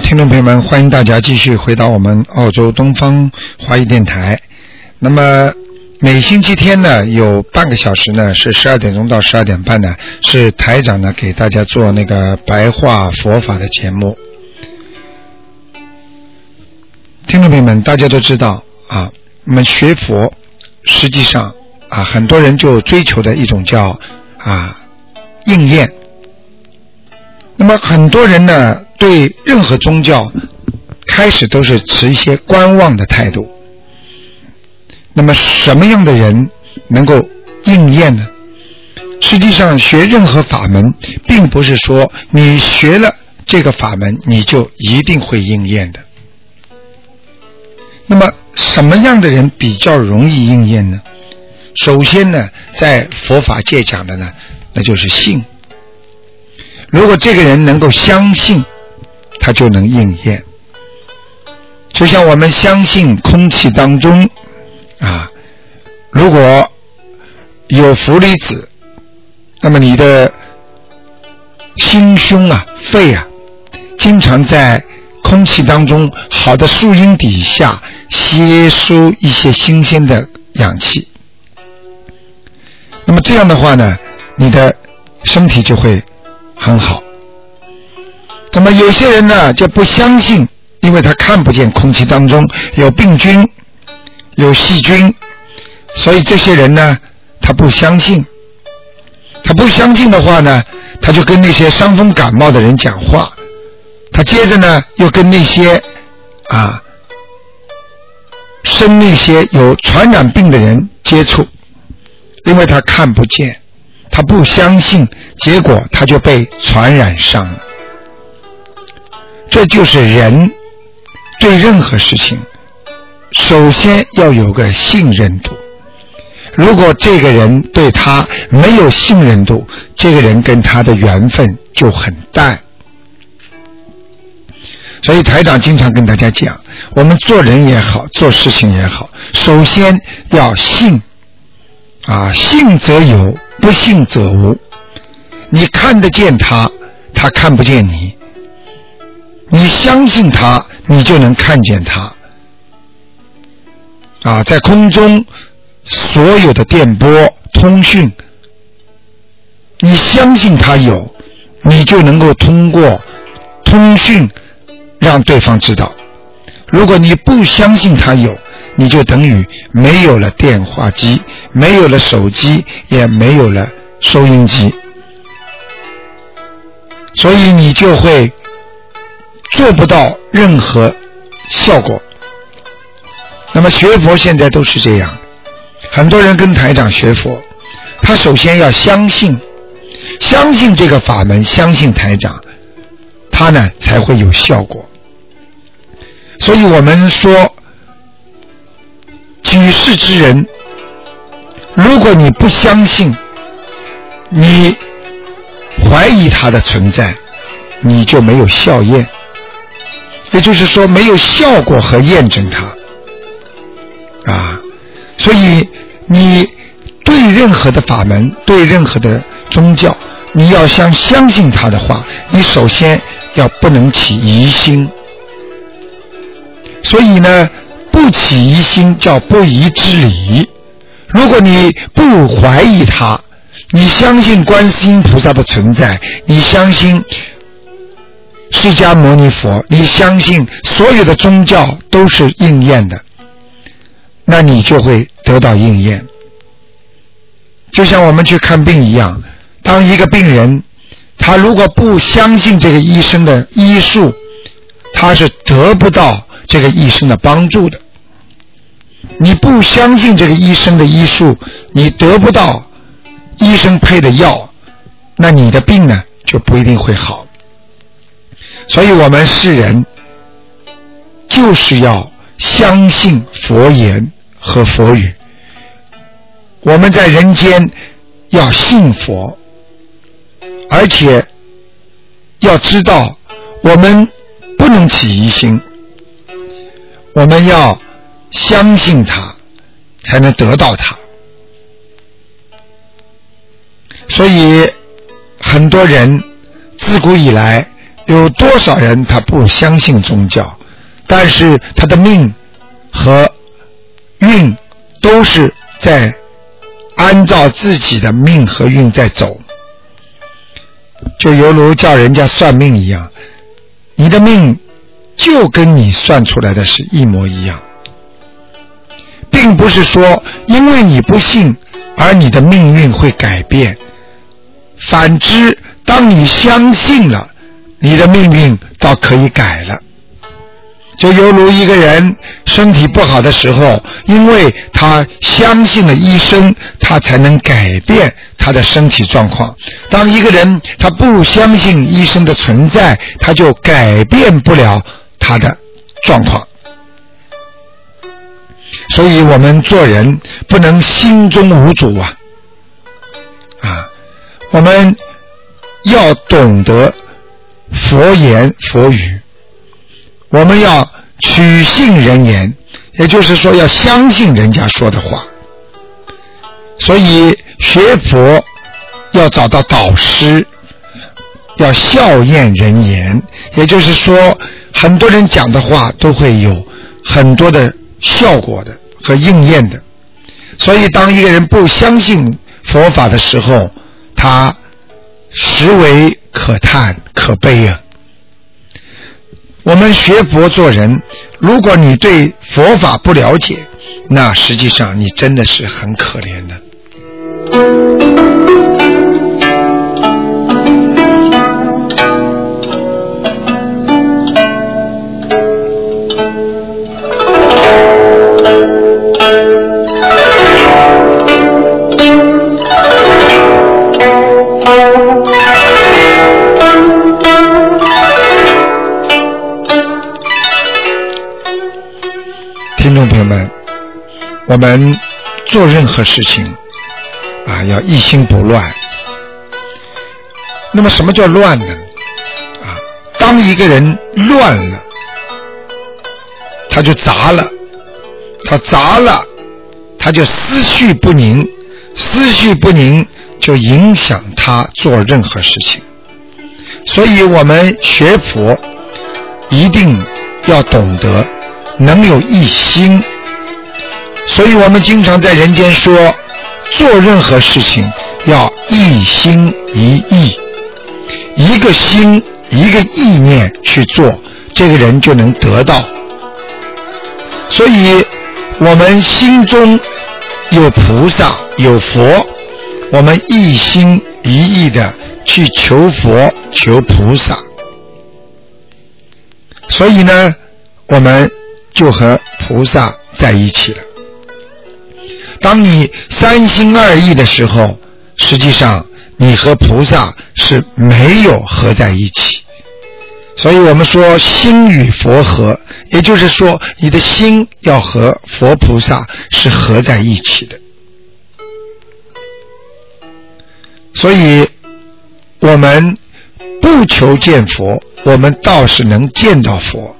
听众朋友们，欢迎大家继续回到我们澳洲东方华语电台。那么每星期天呢，有半个小时呢，是十二点钟到十二点半呢，是台长呢给大家做那个白话佛法的节目。听众朋友们，大家都知道啊，我们学佛实际上啊，很多人就追求的一种叫啊应验。那么很多人呢，对任何宗教开始都是持一些观望的态度。那么什么样的人能够应验呢？实际上，学任何法门，并不是说你学了这个法门，你就一定会应验的。那么什么样的人比较容易应验呢？首先呢，在佛法界讲的呢，那就是信。如果这个人能够相信，他就能应验。就像我们相信空气当中啊，如果有氟离子，那么你的心胸啊、肺啊，经常在空气当中好的树荫底下吸收一些新鲜的氧气。那么这样的话呢，你的身体就会。很好，那么有些人呢就不相信，因为他看不见空气当中有病菌、有细菌，所以这些人呢他不相信。他不相信的话呢，他就跟那些伤风感冒的人讲话，他接着呢又跟那些啊生那些有传染病的人接触，因为他看不见。他不相信，结果他就被传染上了。这就是人对任何事情，首先要有个信任度。如果这个人对他没有信任度，这个人跟他的缘分就很淡。所以台长经常跟大家讲，我们做人也好，做事情也好，首先要信。啊，信则有，不信则无。你看得见他，他看不见你；你相信他，你就能看见他。啊，在空中所有的电波通讯，你相信他有，你就能够通过通讯让对方知道；如果你不相信他有，你就等于没有了电话机，没有了手机，也没有了收音机，所以你就会做不到任何效果。那么学佛现在都是这样，很多人跟台长学佛，他首先要相信，相信这个法门，相信台长，他呢才会有效果。所以我们说。举世之人，如果你不相信，你怀疑他的存在，你就没有效验，也就是说没有效果和验证他啊。所以你对任何的法门，对任何的宗教，你要想相信他的话，你首先要不能起疑心。所以呢。不起疑心叫不疑之理。如果你不怀疑他，你相信观世音菩萨的存在，你相信释迦牟尼佛，你相信所有的宗教都是应验的，那你就会得到应验。就像我们去看病一样，当一个病人他如果不相信这个医生的医术，他是得不到这个医生的帮助的。你不相信这个医生的医术，你得不到医生配的药，那你的病呢就不一定会好。所以我们世人就是要相信佛言和佛语。我们在人间要信佛，而且要知道我们不能起疑心，我们要相信他，才能得到他。所以很多人自古以来有多少人他不相信宗教，但是他的命和运都是在按照自己的命和运在走，就犹如叫人家算命一样，你的命就跟你算出来的是一模一样，并不是说因为你不信而你的命运会改变。反之，当你相信了，你的命运倒可以改了。就犹如一个人身体不好的时候，因为他相信了医生，他才能改变他的身体状况。当一个人他不相信医生的存在，他就改变不了他的状况。所以我们做人不能心中无主啊，啊。我们要懂得佛言佛语，我们要取信人言，也就是说要相信人家说的话。所以学佛要找到导师，要效验人言，也就是说很多人讲的话都会有很多的效果的和应验的。所以当一个人不相信佛法的时候，他实为可叹可悲啊！我们学佛做人，如果你对佛法不了解，那实际上你真的是很可怜的。我们做任何事情啊，要一心不乱。那么，什么叫乱呢？啊，当一个人乱了，他就杂了，他杂了，他就思绪不宁，思绪不宁就影响他做任何事情。所以我们学佛一定要懂得能有一心。所以我们经常在人间说，做任何事情要一心一意，一个心一个意念去做，这个人就能得到。所以，我们心中有菩萨有佛，我们一心一意的去求佛求菩萨，所以呢，我们就和菩萨在一起了。当你三心二意的时候，实际上你和菩萨是没有合在一起。所以我们说心与佛合，也就是说你的心要和佛菩萨是合在一起的。所以我们不求见佛，我们倒是能见到佛。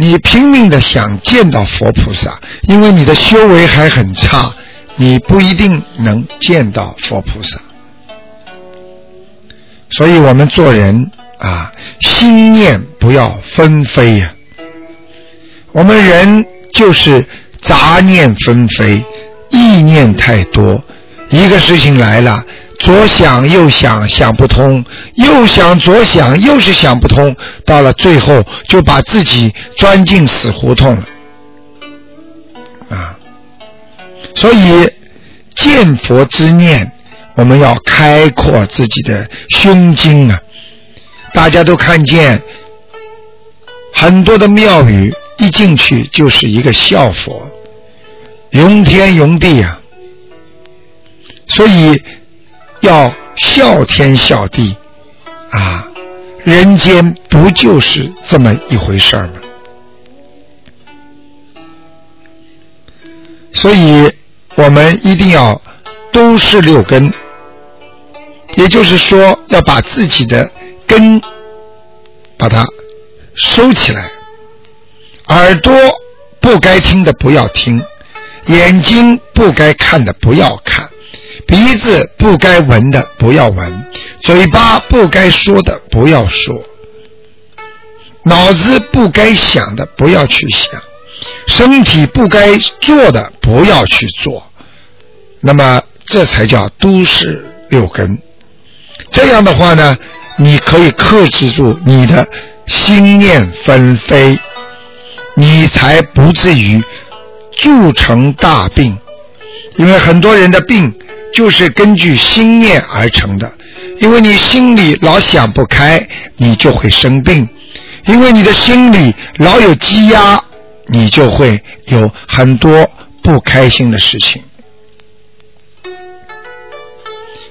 你拼命的想见到佛菩萨，因为你的修为还很差，你不一定能见到佛菩萨。所以我们做人啊，心念不要纷飞呀。我们人就是杂念纷飞，意念太多，一个事情来了。左想右想想不通，右想左想又是想不通，到了最后就把自己钻进死胡同了，啊！所以见佛之念，我们要开阔自己的胸襟啊！大家都看见很多的庙宇一进去就是一个笑佛，容天容地啊！所以。要孝天孝地啊，人间不就是这么一回事儿吗？所以，我们一定要都是六根，也就是说，要把自己的根把它收起来，耳朵不该听的不要听，眼睛不该看的不要看，鼻子不该闻的不要闻，嘴巴不该说的不要说，脑子不该想的不要去想。身体不该做的不要去做，那么这才叫都市六根。这样的话呢，你可以克制住你的心念纷飞，你才不至于铸成大病。因为很多人的病就是根据心念而成的，因为你心里老想不开，你就会生病；因为你的心里老有积压。你就会有很多不开心的事情，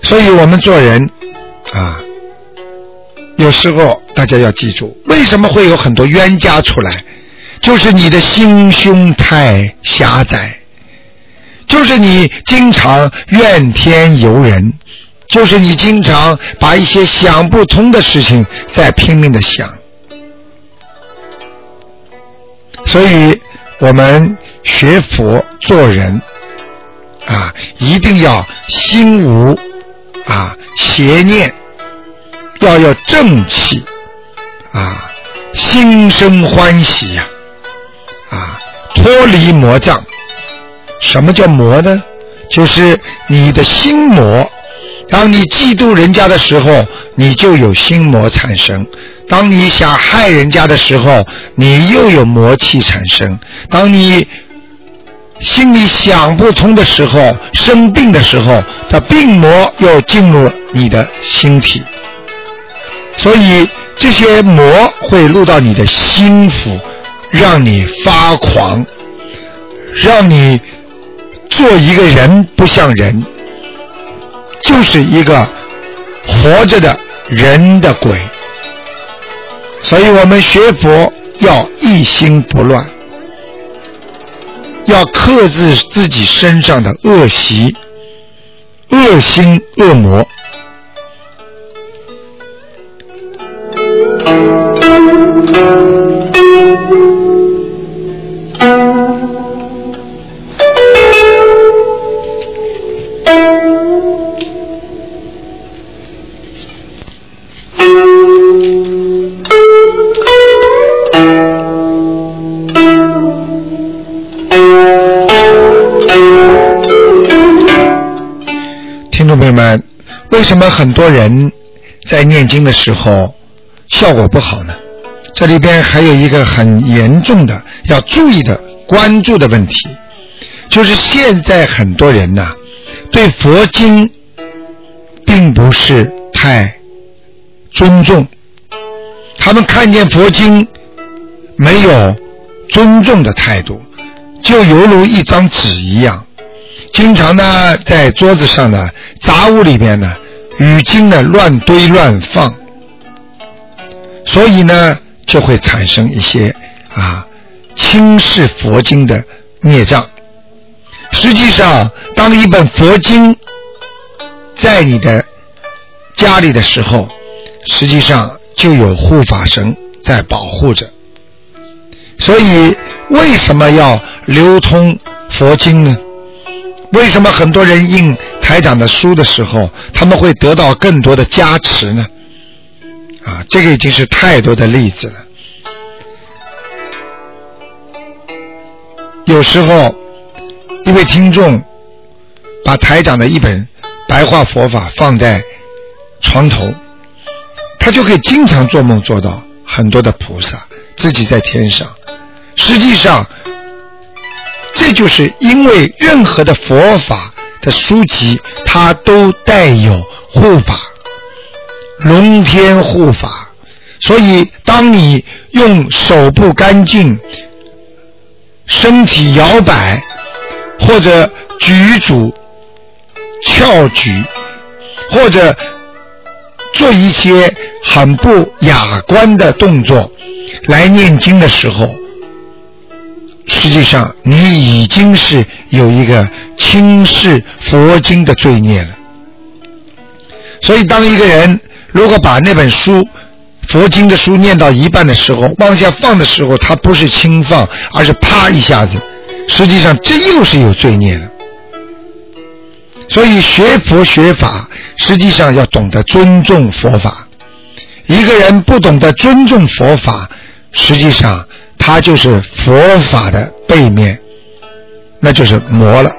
所以我们做人啊，有时候大家要记住，为什么会有很多冤家出来？就是你的心胸太狭窄，就是你经常怨天尤人，就是你经常把一些想不通的事情在拼命的想。所以，我们学佛做人啊，一定要心无啊邪念，要有正气啊，心生欢喜呀啊，脱离魔障。什么叫魔呢？就是你的心魔。当你嫉妒人家的时候，你就有心魔产生。当你想害人家的时候，你又有魔气产生；当你心里想不通的时候，生病的时候，这病魔又进入你的心体，所以这些魔会入到你的心腹，让你发狂，让你做一个人不像人，就是一个活着的人的鬼。所以我们学佛要一心不乱，要克制自己身上的恶习、恶心、恶魔。为什么很多人在念经的时候效果不好呢？这里边还有一个很严重的要注意的关注的问题，就是现在很多人呐对佛经并不是太尊重，他们看见佛经没有尊重的态度，就犹如一张纸一样，经常呢在桌子上呢杂物里边呢。语经呢乱堆乱放，所以呢就会产生一些啊轻视佛经的孽障。实际上，当一本佛经在你的家里的时候，实际上就有护法神在保护着。所以，为什么要流通佛经呢？为什么很多人印台长的书的时候，他们会得到更多的加持呢？啊，这个已经是太多的例子了。有时候，一位听众把台长的一本白话佛法放在床头，他就可以经常做梦做到很多的菩萨自己在天上。实际上。这就是因为任何的佛法的书籍，它都带有护法、龙天护法，所以当你用手不干净、身体摇摆或者举足翘举，或者做一些很不雅观的动作来念经的时候，实际上你已经是有一个轻视佛经的罪孽了。所以，当一个人如果把那本书、佛经的书念到一半的时候，往下放的时候，他不是轻放，而是啪一下子，实际上这又是有罪孽的。所以学佛学法，实际上要懂得尊重佛法。一个人不懂得尊重佛法，实际上他就是佛法的背面，那就是魔了。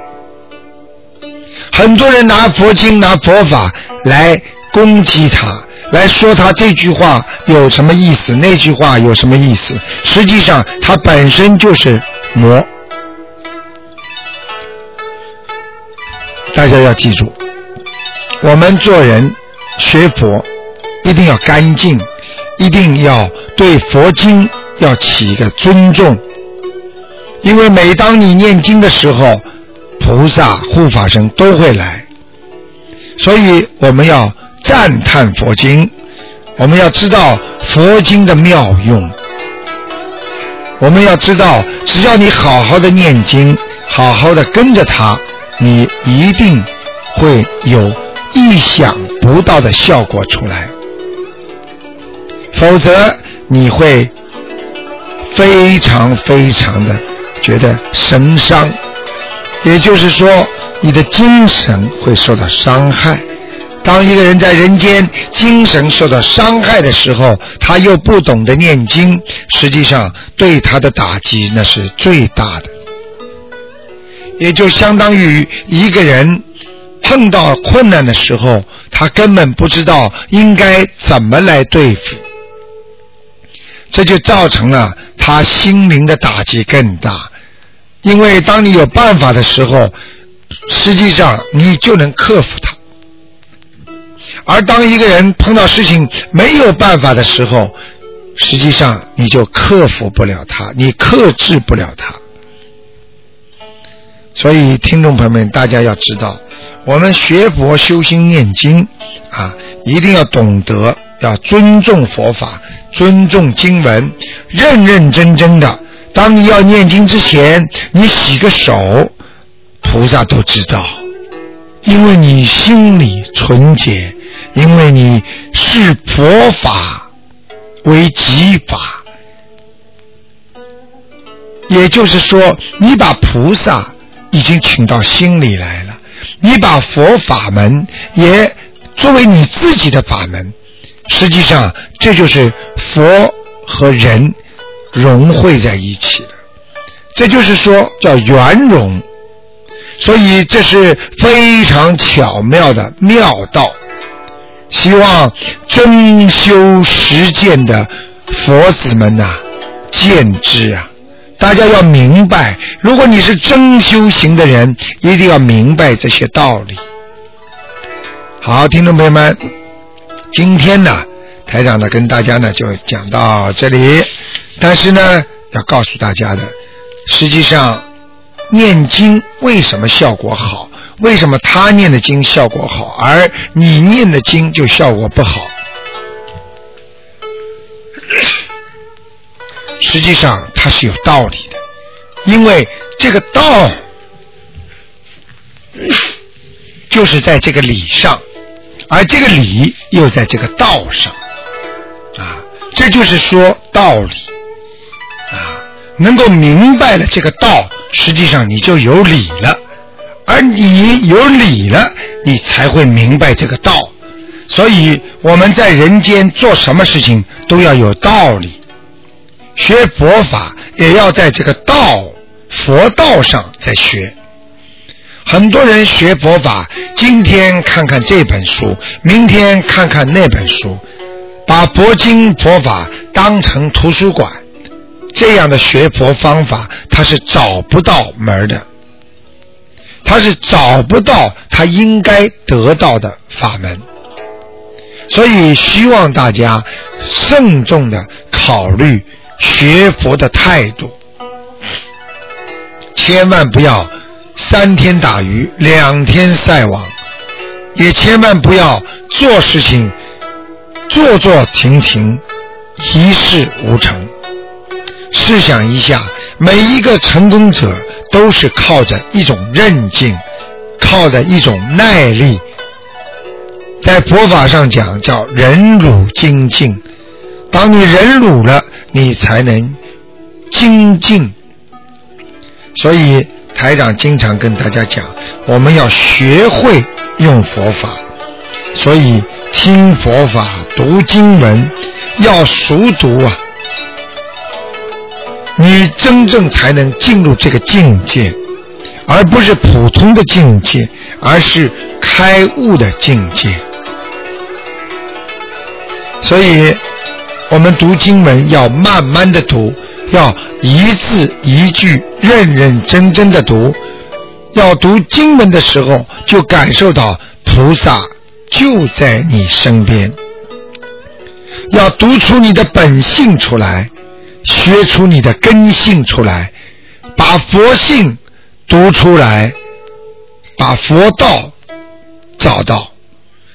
很多人拿佛经、拿佛法来攻击他，来说他这句话有什么意思，那句话有什么意思。实际上，他本身就是魔。大家要记住，我们做人学佛一定要干净，一定要对佛经要起一个尊重，因为每当你念经的时候，菩萨护法神都会来，所以我们要赞叹佛经，我们要知道佛经的妙用，我们要知道，只要你好好的念经，好好的跟着他。你一定会有意想不到的效果出来，否则你会非常非常的觉得神伤，也就是说，你的精神会受到伤害。当一个人在人间精神受到伤害的时候，他又不懂得念经，实际上对他的打击那是最大的。也就相当于一个人碰到困难的时候，他根本不知道应该怎么来对付，这就造成了他心灵的打击更大。因为当你有办法的时候，实际上你就能克服它；而当一个人碰到事情没有办法的时候，实际上你就克服不了他，你克制不了他。所以，听众朋友们，大家要知道，我们学佛修心念经啊，一定要懂得要尊重佛法，尊重经文，认认真真的。当你要念经之前，你洗个手，菩萨都知道，因为你心里纯洁，因为你视佛法为己法，也就是说，你把菩萨。已经请到心里来了，你把佛法门也作为你自己的法门，实际上这就是佛和人融汇在一起了，这就是说叫圆融，所以这是非常巧妙的妙道，希望真修实践的佛子们呐见之啊。大家要明白，如果你是真修行的人，一定要明白这些道理。好，听众朋友们，今天呢，台长呢跟大家呢就讲到这里。但是呢，要告诉大家的，实际上念经为什么效果好？为什么他念的经效果好，而你念的经就效果不好？实际上它是有道理的，因为这个道就是在这个理上，而这个理又在这个道上，啊，这就是说道理，啊，能够明白了这个道，实际上你就有理了，而你有理了，你才会明白这个道，所以我们在人间做什么事情都要有道理。学佛法也要在这个道佛道上在学。很多人学佛法，今天看看这本书，明天看看那本书，把佛经佛法当成图书馆，这样的学佛方法，他是找不到门的，他是找不到他应该得到的法门。所以，希望大家慎重的考虑。学佛的态度，千万不要三天打鱼两天晒网，也千万不要做事情坐坐停停，一事无成。试想一下，每一个成功者都是靠着一种韧劲，靠着一种耐力。在佛法上讲，叫忍辱精进。当你忍辱了，你才能精进。所以台长经常跟大家讲，我们要学会用佛法。所以听佛法、读经文要熟读啊，你真正才能进入这个境界，而不是普通的境界，而是开悟的境界。所以，我们读经文要慢慢的读，要一字一句认认真真的读。要读经文的时候，就感受到菩萨就在你身边。要读出你的本性出来，学出你的根性出来，把佛性读出来，把佛道找到。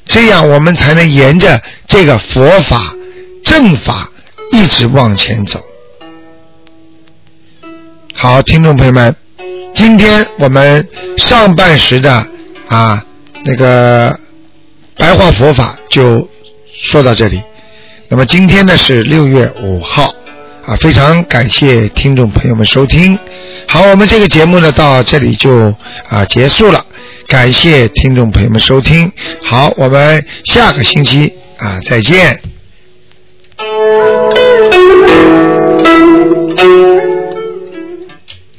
这样我们才能沿着这个佛法正法一直往前走。好，听众朋友们，今天我们上半时的啊那个白话佛法就说到这里。那么今天呢是六月五号啊，非常感谢听众朋友们收听。好，我们这个节目呢到这里就啊结束了。感谢听众朋友们收听，好，我们下个星期啊再见。